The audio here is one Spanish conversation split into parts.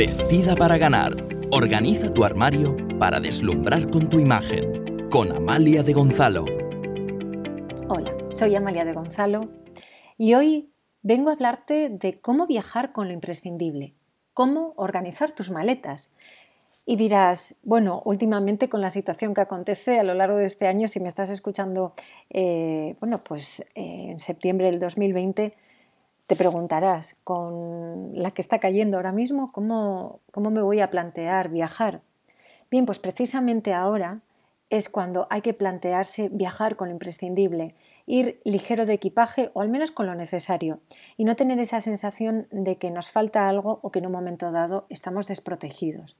Vestida para ganar. Organiza tu armario para deslumbrar con tu imagen. Con Amalia de Gonzalo. Hola, soy Amalia de Gonzalo y hoy vengo a hablarte de cómo viajar con lo imprescindible, cómo organizar tus maletas. Y dirás, bueno, últimamente con la situación que acontece a lo largo de este año, si me estás escuchando, eh, bueno, pues eh, en septiembre del 2020, te preguntarás, con la que está cayendo ahora mismo, ¿cómo, ¿cómo me voy a plantear viajar? Bien, pues precisamente ahora es cuando hay que plantearse viajar con lo imprescindible, ir ligero de equipaje o al menos con lo necesario y no tener esa sensación de que nos falta algo o que en un momento dado estamos desprotegidos.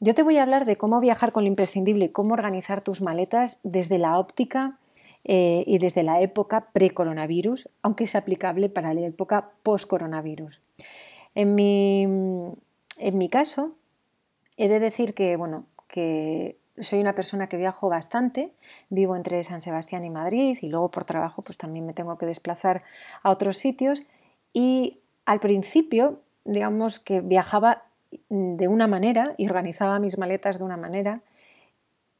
Yo te voy a hablar de cómo viajar con lo imprescindible y cómo organizar tus maletas desde la óptica eh, y desde la época pre-coronavirus, aunque es aplicable para la época post-coronavirus. En mi, en mi caso, he de decir que, bueno, que soy una persona que viajo bastante, vivo entre San Sebastián y Madrid y luego por trabajo pues también me tengo que desplazar a otros sitios y al principio digamos que viajaba de una manera y organizaba mis maletas de una manera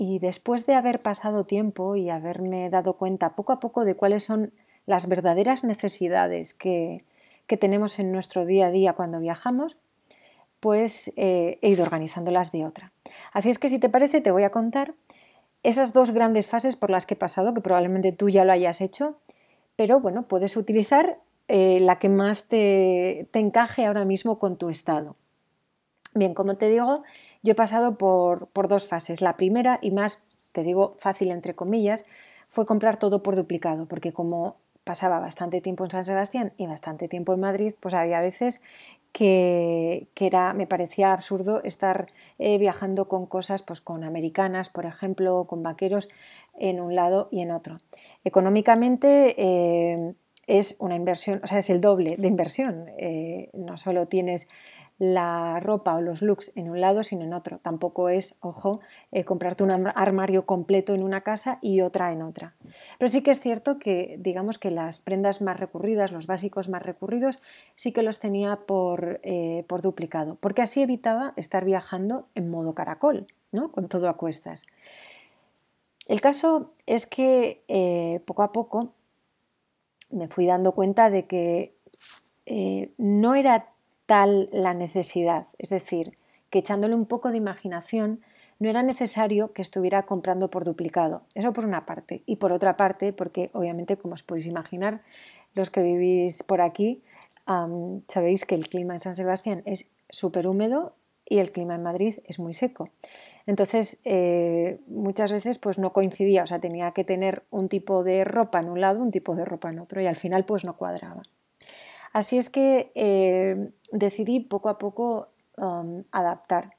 y después de haber pasado tiempo y haberme dado cuenta poco a poco de cuáles son las verdaderas necesidades que, tenemos en nuestro día a día cuando viajamos, pues eh, he ido organizándolas de otra. Así es que si te parece te voy a contar esas dos grandes fases por las que he pasado, que probablemente tú ya lo hayas hecho, pero bueno, puedes utilizar eh, la que más te, te encaje ahora mismo con tu estado. Bien, como te digo, yo he pasado por, dos fases. La primera, y más, te digo, fácil entre comillas, fue comprar todo por duplicado, porque como pasaba bastante tiempo en San Sebastián y bastante tiempo en Madrid, pues había veces que, era, me parecía absurdo estar eh, viajando con cosas, pues con americanas, por ejemplo, con vaqueros en un lado y en otro. Económicamente eh, es una inversión, o sea, es el doble de inversión. Eh, no solo tienes la ropa o los looks en un lado, sino en otro. Tampoco es, ojo, eh, comprarte un armario completo en una casa y otra en otra. Pero sí que es cierto que, digamos que las prendas más recurridas, los básicos más recurridos, sí que los tenía por, eh, por duplicado, porque así evitaba estar viajando en modo caracol, ¿no? con todo a cuestas. El caso es que eh, poco a poco me fui dando cuenta de que no era tal la necesidad. Es decir, que echándole un poco de imaginación no era necesario que estuviera comprando por duplicado. Eso por una parte. Y por otra parte, porque obviamente, como os podéis imaginar, los que vivís por aquí, sabéis que el clima en San Sebastián es súper húmedo y el clima en Madrid es muy seco. Entonces, eh, muchas veces pues no coincidía, o sea, tenía que tener un tipo de ropa en un lado, un tipo de ropa en otro, y al final pues no cuadraba. Así es que eh, decidí poco a poco um, adaptar.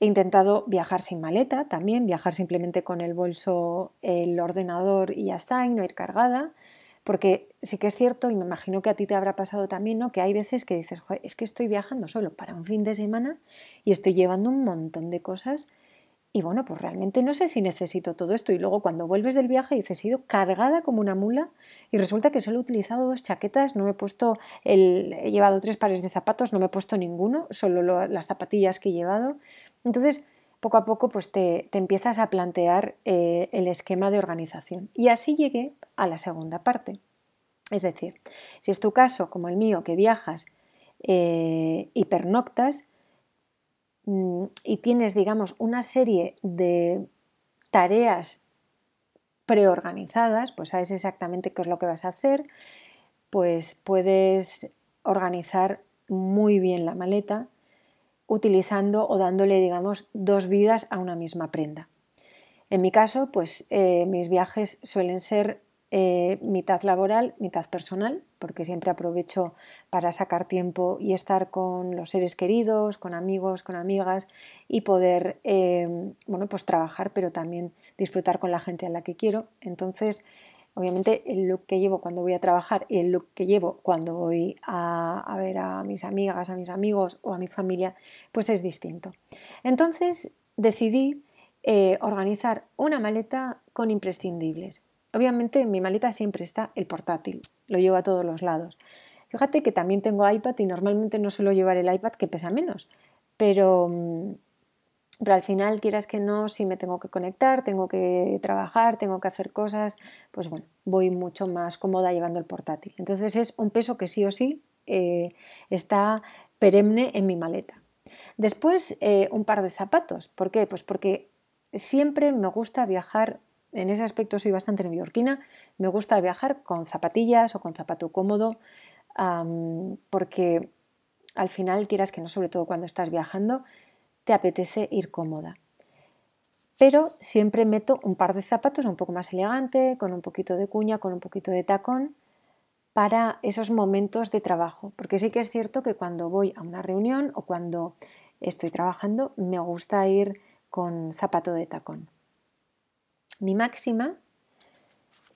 He intentado viajar sin maleta también, viajar simplemente con el bolso, el ordenador y ya está, y no ir cargada, porque sí que es cierto, y me imagino que a ti te habrá pasado también, ¿no? que hay veces que dices, es que estoy viajando solo para un fin de semana y estoy llevando un montón de cosas y bueno, pues realmente no sé si necesito todo esto. Y luego cuando vuelves del viaje dices, he ido cargada como una mula y resulta que solo he utilizado dos chaquetas, no me he puesto, el, he llevado tres pares de zapatos, no me he puesto ninguno, solo las zapatillas que he llevado. Entonces, poco a poco, pues te, empiezas a plantear eh, el esquema de organización. Y así llegué a la segunda parte. Es decir, si es tu caso, como el mío, que viajas eh, y y tienes, digamos, una serie de tareas preorganizadas, pues sabes exactamente qué es lo que vas a hacer, pues puedes organizar muy bien la maleta utilizando o dándole, digamos, dos vidas a una misma prenda. En mi caso, pues eh, mis viajes suelen ser eh, mitad laboral, mitad personal, porque siempre aprovecho para sacar tiempo y estar con los seres queridos, con amigos, con amigas y poder, em, bueno, pues trabajar, pero también disfrutar con la gente a la que quiero. Entonces, obviamente, el look que llevo cuando voy a trabajar y el look que llevo cuando voy a, ver a mis amigas, a mis amigos o a mi familia, pues es distinto. Entonces, decidí eh, organizar una maleta con imprescindibles Obviamente en mi maleta siempre está el portátil, lo llevo a todos los lados. Fíjate que también tengo iPad y normalmente no suelo llevar el iPad que pesa menos, pero, mm, pero al final, quieras que no, si me tengo que conectar, tengo que trabajar, tengo que hacer cosas, pues bueno, voy mucho más cómoda llevando el portátil. Entonces es un peso que sí o sí eh, está perenne en mi maleta. Después, eh, un par de zapatos. ¿Por qué? Pues porque siempre me gusta viajar, en ese aspecto soy bastante neoyorquina, me gusta viajar con zapatillas o con zapato cómodo, porque al final, quieras que no, sobre todo cuando estás viajando, te apetece ir cómoda. Pero siempre meto un par de zapatos un poco más elegante, con un poquito de cuña, con un poquito de tacón, para esos momentos de trabajo. Porque sí que es cierto que cuando voy a una reunión o cuando estoy trabajando, me gusta ir con zapato de tacón. Mi máxima,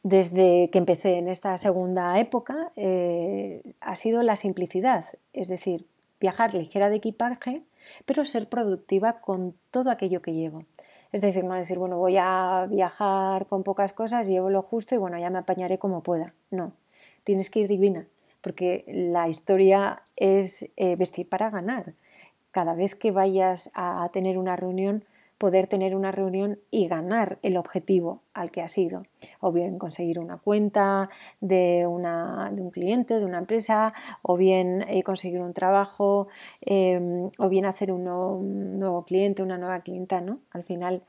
desde que empecé en esta segunda época, eh, ha sido la simplicidad, es decir, viajar ligera de equipaje, pero ser productiva con todo aquello que llevo. Es decir, no decir, bueno, voy a viajar con pocas cosas, llevo lo justo y bueno, ya me apañaré como pueda. No, tienes que ir divina, porque la historia es eh, vestir para ganar. Cada vez que vayas a tener una reunión, poder tener una reunión y ganar el objetivo al que has ido. O bien conseguir una cuenta de, un cliente, de una empresa, o bien eh, conseguir un trabajo, em, o bien hacer un nuevo, cliente, una nueva clienta. ¿no? Al final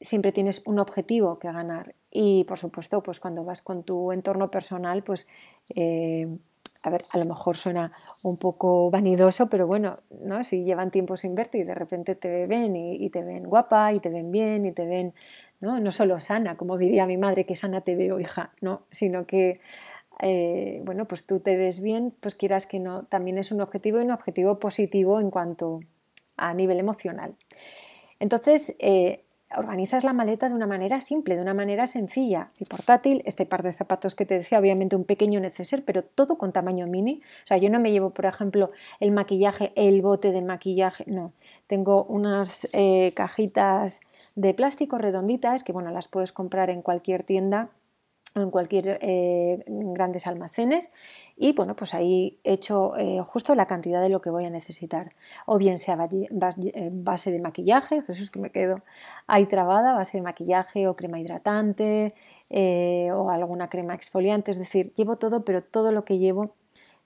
siempre tienes un objetivo que ganar. Y por supuesto, pues cuando vas con tu entorno personal, pues eh, a ver, a lo mejor suena un poco vanidoso, pero bueno, ¿no? si llevan tiempo sin verte y de repente te ven y, te ven guapa y te ven bien y te ven, ¿no? no solo sana, como diría mi madre, que sana te veo, hija, no, sino que, eh, bueno, pues tú te ves bien, pues quieras que no, también es un objetivo y un objetivo positivo en cuanto a nivel emocional. Entonces, eh, organizas la maleta de una manera simple, de una manera sencilla. El portátil, este par de zapatos que te decía, obviamente un pequeño neceser, pero todo con tamaño mini. O sea, yo no me llevo, por ejemplo, el maquillaje, el bote de maquillaje, no. Tengo unas eh, cajitas de plástico redonditas que, bueno, las puedes comprar en cualquier tienda en cualquier eh, grandes almacenes y bueno pues ahí he hecho eh, justo la cantidad de lo que voy a necesitar. O bien sea eh, base de maquillaje Jesús que me quedo ahí trabada base de maquillaje o crema hidratante o alguna crema exfoliante. Es decir llevo todo pero todo lo que llevo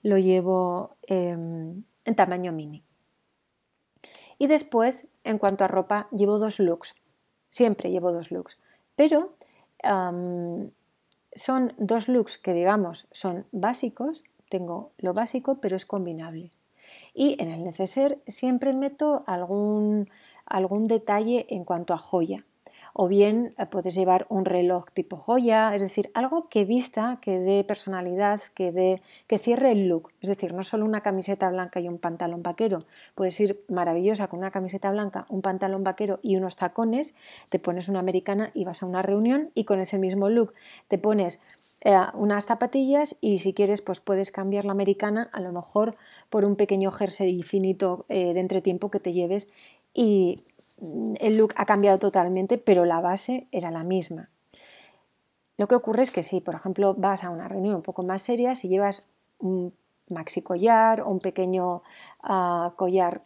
lo llevo em, en tamaño mini. Y después en cuanto a ropa llevo dos looks. Siempre llevo dos looks. Pero son dos looks que digamos son básicos, tengo lo básico pero es combinable. Y en el neceser siempre meto algún, algún detalle en cuanto a joya o bien eh, puedes llevar un reloj tipo joya, es decir, algo que vista, que dé personalidad, que, dé, que cierre el look. Es decir, no solo una camiseta blanca y un pantalón vaquero, puedes ir maravillosa con una camiseta blanca, un pantalón vaquero y unos tacones, te pones una americana y vas a una reunión y con ese mismo look te pones eh, unas zapatillas y si quieres pues puedes cambiar la americana a lo mejor por un pequeño jersey finito eh, de entretiempo que te lleves y el look ha cambiado totalmente, pero la base era la misma. Lo que ocurre es que si, por ejemplo, vas a una reunión un poco más seria, si llevas un maxi collar o un pequeño ah, collar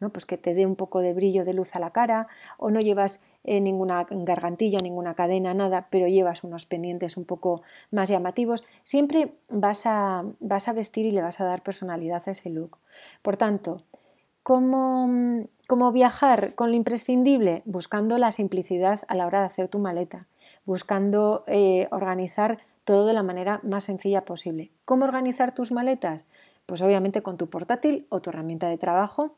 ¿no? pues que te dé un poco de brillo de luz a la cara, o no llevas eh, ninguna gargantilla, ninguna cadena, nada, pero llevas unos pendientes un poco más llamativos, siempre vas a, vas a vestir y le vas a dar personalidad a ese look. Por tanto, ¿cómo, ¿Cómo viajar con lo imprescindible? Buscando la simplicidad a la hora de hacer tu maleta, buscando eh, organizar todo de la manera más sencilla posible. ¿Cómo organizar tus maletas? Pues obviamente con tu portátil o tu herramienta de trabajo,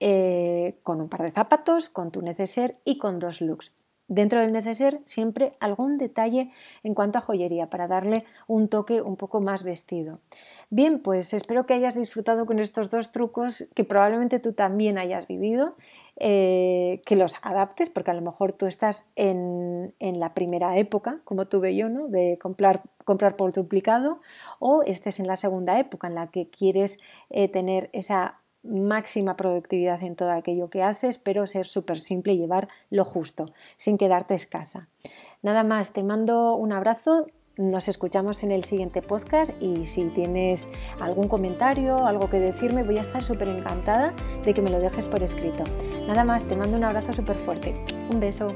eh, con un par de zapatos, con tu neceser y con dos looks. Dentro del neceser siempre algún detalle en cuanto a joyería para darle un toque un poco más vestido. Bien, pues espero que hayas disfrutado con estos dos trucos que probablemente tú también hayas vivido, eh, que los adaptes porque a lo mejor tú estás en, la primera época, como tuve yo, ¿no? de comprar, comprar por duplicado, o estés en la segunda época en la que quieres eh, tener esa máxima productividad en todo aquello que haces, pero ser súper simple y llevar lo justo, sin quedarte escasa. Nada más, te mando un abrazo Nos escuchamos en el siguiente podcast y si tienes algún comentario, algo que decirme, voy a estar súper encantada de que me lo dejes por escrito. Nada más, te mando un abrazo súper fuerte. Un beso.